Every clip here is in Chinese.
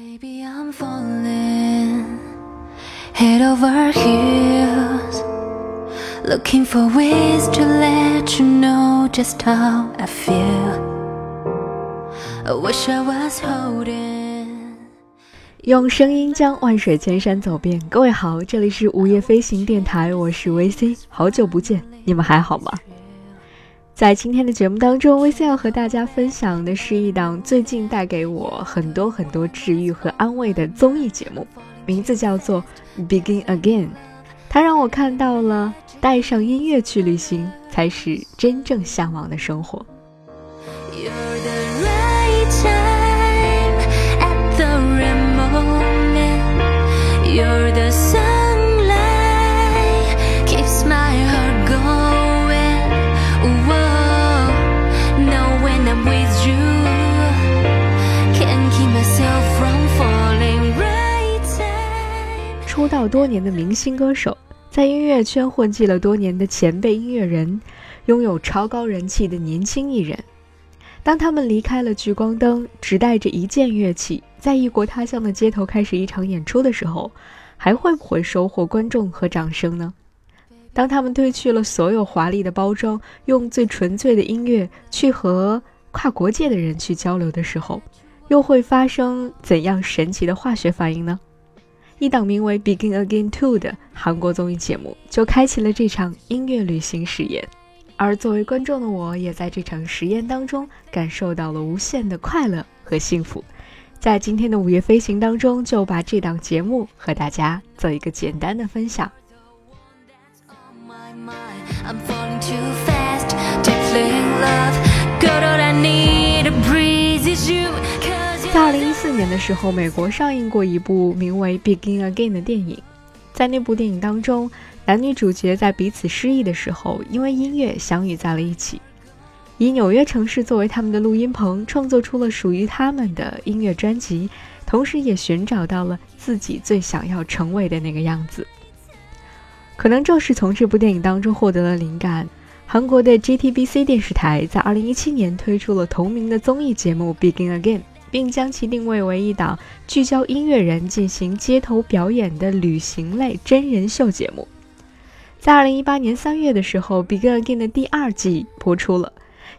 Baby, I'm falling head over heels, looking for ways to let you know just how I feel. I wish I was holding. 用声音将万水千山走遍。各位好，这里是午夜飞行电台，我是 VC，好久不见，你们还好吗？ 在今天的节目当中，VC 要和大家分享的是一档最近带给我很多很多治愈和安慰的综艺节目，名字叫做《Begin Again》。它让我看到了带上音乐去旅行，才是真正向往的生活。You're 多年的明星歌手，在音乐圈混迹了多年的前辈音乐人，拥有超高人气的年轻艺人。当他们离开了聚光灯，只带着一件乐器，在异国他乡的街头开始一场演出的时候，还会不会收获观众和掌声呢？当他们褪去了所有华丽的包装，用最纯粹的音乐去和跨国界的人去交流的时候，又会发生怎样神奇的化学反应呢？一档名为《Begin Again Two》的韩国综艺节目就开启了这场音乐旅行实验。而作为观众的我，也在这场实验当中感受到了无限的快乐和幸福。在今天的午夜飞行当中，就把这档节目和大家做一个简单的分享。I'm falling too fast, tickling love. 年的时候，美国上映过一部名为《Begin Again》的电影。在那部电影当中，男女主角在彼此失意的时候，因为音乐相遇在了一起，以纽约城市作为他们的录音棚，创作出了属于他们的音乐专辑，同时也寻找到了自己最想要成为的那个样子。可能正是从这部电影当中获得了灵感，韩国的 JTBC 电视台在2017年推出了同名的综艺节目《Begin Again》，并将其定位为一档聚焦音乐人进行街头表演的旅行类真人秀节目。在2018年3月的时候，《Begin Again》的第二季播出了。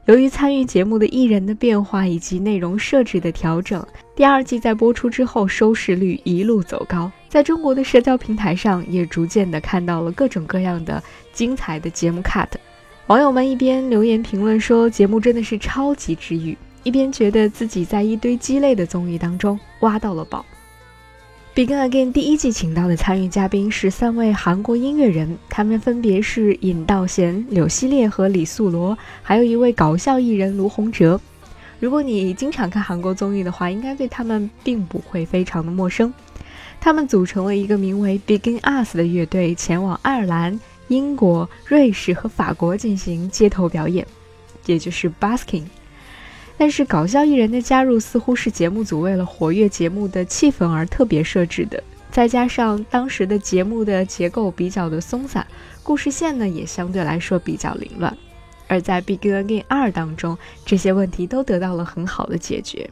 由于参与节目的艺人的变化以及内容设置的调整，第二季在播出之后收视率一路走高，在中国的社交平台上也逐渐的看到了各种各样的精彩的节目 cut。网友们一边留言评论说节目真的是超级治愈，一边觉得自己在一堆鸡肋的综艺当中挖到了宝。Begin Again 第一季请到的参与嘉宾是三位韩国音乐人，他们分别是尹道贤、柳熙烈和李素罗，还有一位搞笑艺人卢洪哲。如果你经常看韩国综艺的话，应该对他们并不会非常的陌生。他们组成了一个名为 Begin Us 的乐队，前往爱尔兰、英国、瑞士和法国进行街头表演，也就是 busking。但是搞笑艺人的加入似乎是节目组为了活跃节目的气氛而特别设置的，再加上当时的节目的结构比较的松散，故事线呢也相对来说比较凌乱。而在《Begin Again 二》当中，这些问题都得到了很好的解决。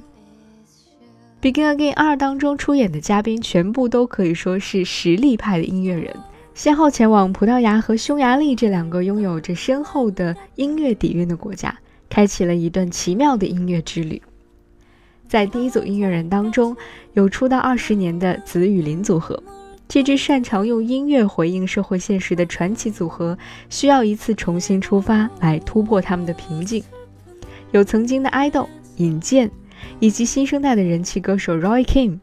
《Begin Again 二》当中出演的嘉宾全部都可以说是实力派的音乐人，先后前往葡萄牙和匈牙利这两个拥有着深厚的音乐底蕴的国家。开启了一段奇妙的音乐之旅。在第一组音乐人当中，有出道二十年的紫雨林组合，这支擅长用音乐回应社会现实的传奇组合，需要一次重新出发来突破他们的瓶颈。有曾经的爱豆尹健，以及新生代的人气歌手 Roy Kim，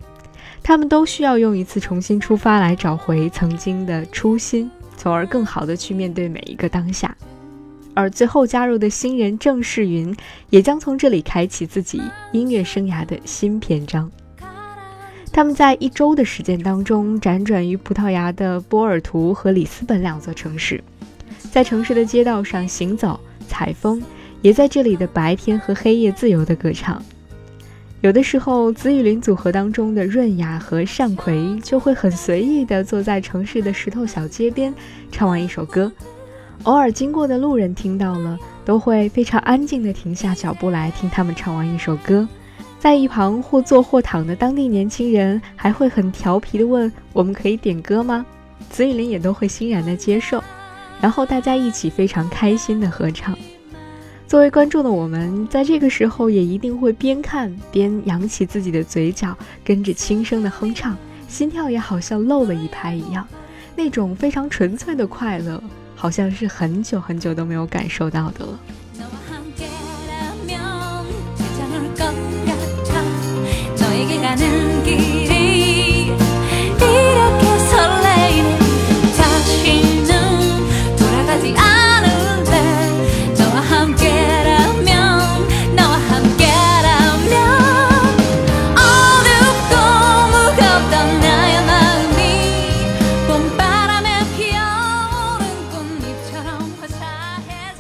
他们都需要用一次重新出发来找回曾经的初心，从而更好的去面对每一个当下。而最后加入的新人郑世云，也将从这里开启自己音乐生涯的新篇章。他们在一周的时间当中，辗转于葡萄牙的波尔图和里斯本两座城市，在城市的街道上行走、采风，也在这里的白天和黑夜自由的歌唱。有的时候，紫雨林组合当中的润雅和善奎就会很随意地坐在城市的石头小街边，唱完一首歌。偶尔经过的路人听到了，都会非常安静地停下脚步来听他们唱完一首歌。在一旁或坐或躺的当地年轻人还会很调皮地问：“我们可以点歌吗？”紫雨林也都会欣然地接受，然后大家一起非常开心地合唱。作为观众的我们，在这个时候也一定会边看边扬起自己的嘴角，跟着轻声的哼唱，心跳也好像漏了一拍一样，那种非常纯粹的快乐，好像是很久很久都没有感受到的了。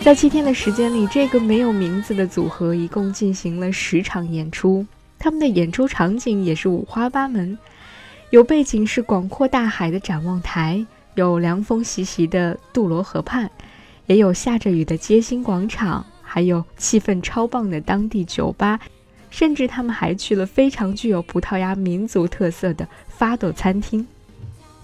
在七天的时间里，这个没有名字的组合一共进行了十场演出。他们的演出场景也是五花八门，有背景是广阔大海的展望台，有凉风习习的杜罗河畔，也有下着雨的街心广场，还有气氛超棒的当地酒吧，甚至他们还去了非常具有葡萄牙民族特色的发豆餐厅。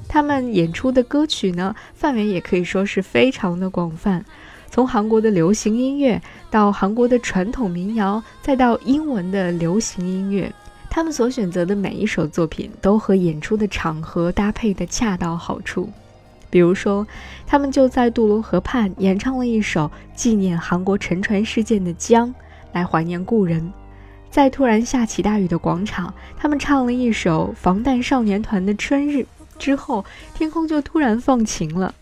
他们演出的歌曲呢，范围也可以说是非常的广泛。从韩国的流行音乐到韩国的传统民谣，再到英文的流行音乐，他们所选择的每一首作品都和演出的场合搭配的恰到好处。比如说，他们就在杜罗河畔演唱了一首纪念韩国沉船事件的《江》，来怀念故人；在突然下起大雨的广场，他们唱了一首防弹少年团的《春日》，之后天空就突然放晴了。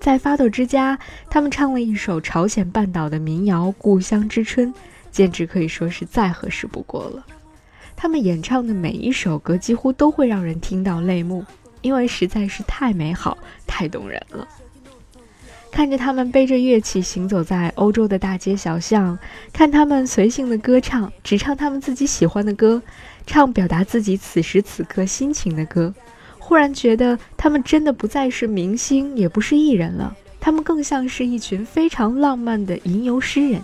在发抖之家，他们唱了一首朝鲜半岛的民谣《故乡之春》，简直可以说是再合适不过了。他们演唱的每一首歌几乎都会让人听到泪目，因为实在是太美好、太动人了。看着他们背着乐器行走在欧洲的大街小巷，看他们随性的歌唱，只唱他们自己喜欢的歌，唱表达自己此时此刻心情的歌。忽然觉得他们真的不再是明星，也不是艺人了，他们更像是一群非常浪漫的吟游诗人，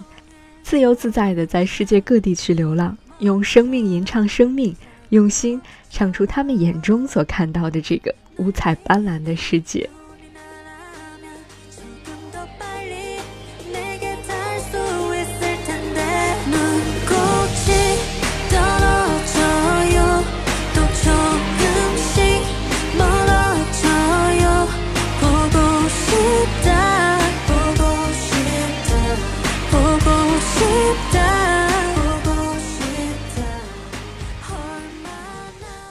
自由自在的在世界各地去流浪，用生命吟唱生命，用心唱出他们眼中所看到的这个五彩斑斓的世界。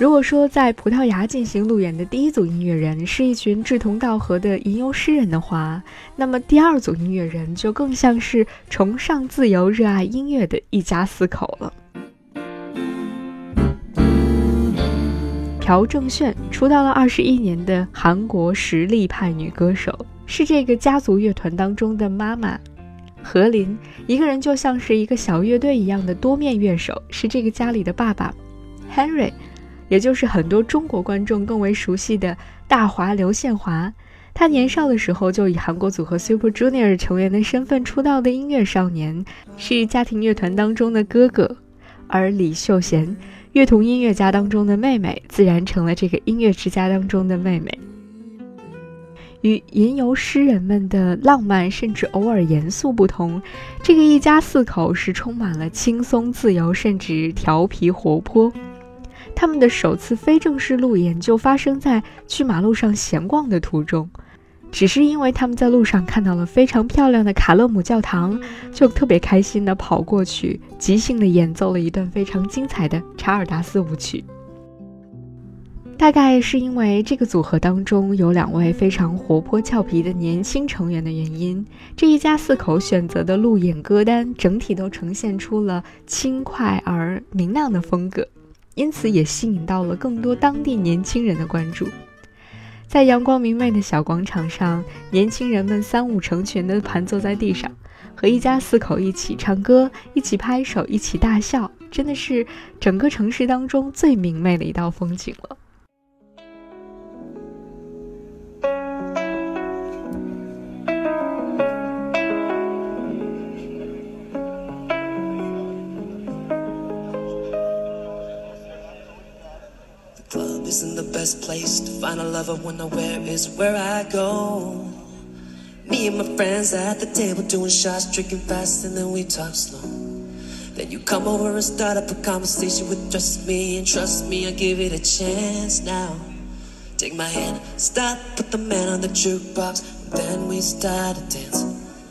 如果说在葡萄牙进行路演的第一组音乐人是一群志同道合的吟游诗人的话，那么第二组音乐人就更像是崇尚自由、热爱音乐的一家四口了。朴正炫出道了二十一年的韩国实力派女歌手，是这个家族乐团当中的妈妈。何琳一个人就像是一个小乐队一样的多面乐手，是这个家里的爸爸。Henry。也就是很多中国观众更为熟悉的大华刘宪华，他年少的时候就以韩国组合 Super Junior 成员的身份出道的音乐少年，是家庭乐团当中的哥哥；而李秀贤，乐童音乐家当中的妹妹，自然成了这个音乐之家当中的妹妹。与吟游诗人们的浪漫甚至偶尔严肃不同，这个一家四口是充满了轻松自由，甚至调皮活泼。他们的首次非正式路演就发生在去马路上闲逛的途中，只是因为他们在路上看到了非常漂亮的卡勒姆教堂，就特别开心地跑过去，即兴地演奏了一段非常精彩的查尔达斯舞曲。大概是因为这个组合当中有两位非常活泼俏皮的年轻成员的原因，这一家四口选择的路演歌单整体都呈现出了轻快而明亮的风格。因此，也吸引到了更多当地年轻人的关注。在阳光明媚的小广场上，年轻人们三五成群地盘坐在地上，和一家四口一起唱歌、一起拍手、一起大笑，真的是整个城市当中最明媚的一道风景了。Find a lover when nowhere is where I go. Me and my friends at the table doing shots, drinking fast, and then we talk slow. Then you come over and start up a conversation with just me, and trust me, I'll give it a chance now. Take my hand, stop, put the man on the jukebox, then we start to dance.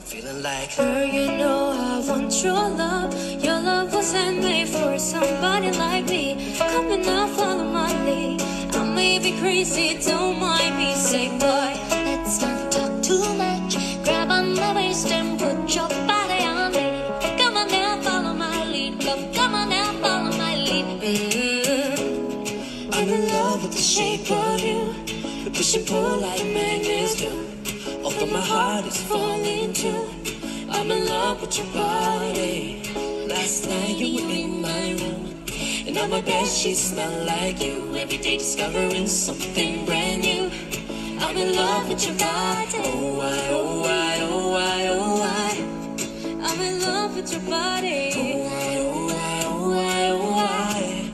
Feeling like, Girl, you know I want your love. Your love was handmade for somebody like me. Come and now follow my lead. May crazy, don't mind me. Say, boy, let's not talk too much. Grab on my waist and put your body on me. Come on now, follow my lead. Come, come on now, follow my lead. Mm-hmm. I'm in love with the shape of you. Push and pull like magnets do. Although my heart is falling too. I'm in love with your body. Last night you were in my room. And on my bed sheets smell like you. Every day discovering something brand new. I'm in love with your body. Oh, why, oh, why, oh, why, oh, why. I'm in love with your body. Oh, why, oh, why, oh, why, oh, why.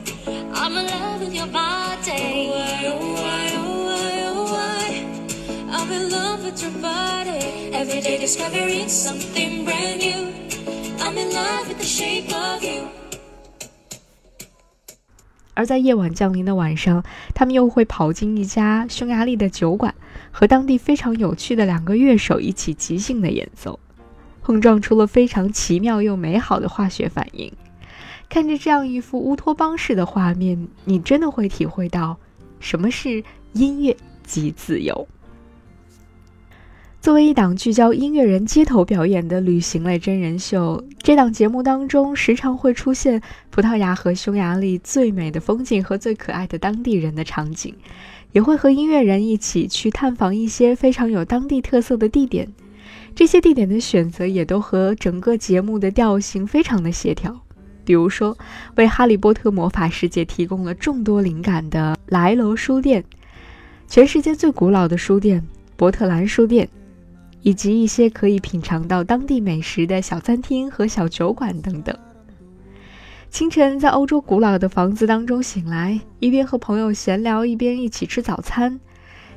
I'm in love with your body. Oh, Why, oh, why, oh, why, oh, why. I'm in love with your body. Every day discovering something brand new. I'm in love with the shape of you. 而在夜晚降临的晚上，他们又会跑进一家匈牙利的酒馆，和当地非常有趣的两个乐手一起即兴的演奏，碰撞出了非常奇妙又美好的化学反应。看着这样一幅乌托邦式的画面，你真的会体会到什么是音乐即自由。作为一档聚焦音乐人街头表演的旅行类真人秀，这档节目当中时常会出现葡萄牙和匈牙利最美的风景和最可爱的当地人的场景，也会和音乐人一起去探访一些非常有当地特色的地点。这些地点的选择也都和整个节目的调性非常的协调。比如说，为《哈利波特魔法世界》提供了众多灵感的莱楼书店，全世界最古老的书店——伯特兰书店。以及一些可以品尝到当地美食的小餐厅和小酒馆等等。清晨在欧洲古老的房子当中醒来，一边和朋友闲聊，一边一起吃早餐。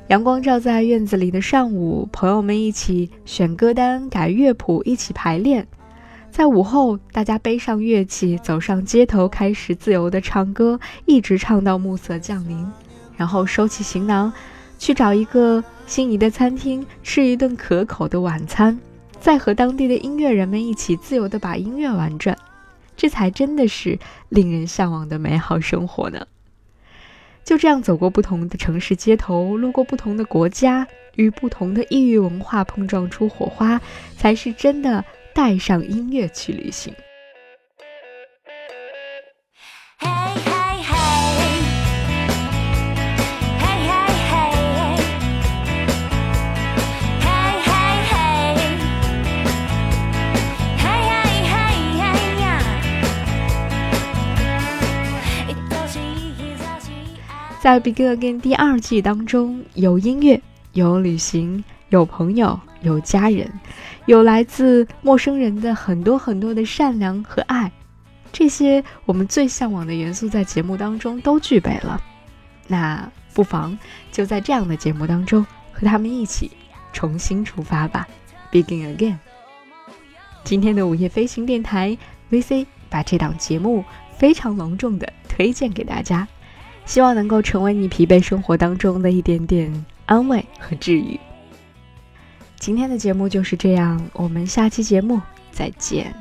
阳光照在院子里的上午，朋友们一起选歌单、改乐谱，一起排练。在午后，大家背上乐器，走上街头，开始自由的唱歌，一直唱到暮色降临，然后收起行囊，去找一个。心仪的餐厅吃一顿可口的晚餐，再和当地的音乐人们一起自由地把音乐玩转，这才真的是令人向往的美好生活呢。就这样走过不同的城市街头，路过不同的国家，与不同的异域文化碰撞出火花，才是真的带上音乐去旅行。在《Begin Again》第二季当中，有音乐，有旅行，有朋友，有家人，有来自陌生人的很多很多的善良和爱，这些我们最向往的元素在节目当中都具备了。那不妨就在这样的节目当中和他们一起重新出发吧，《Begin Again》。今天的午夜飞行电台 VC 把这档节目非常隆重的推荐给大家。希望能够成为你疲惫生活当中的一点点安慰和治愈。今天的节目就是这样，我们下期节目再见。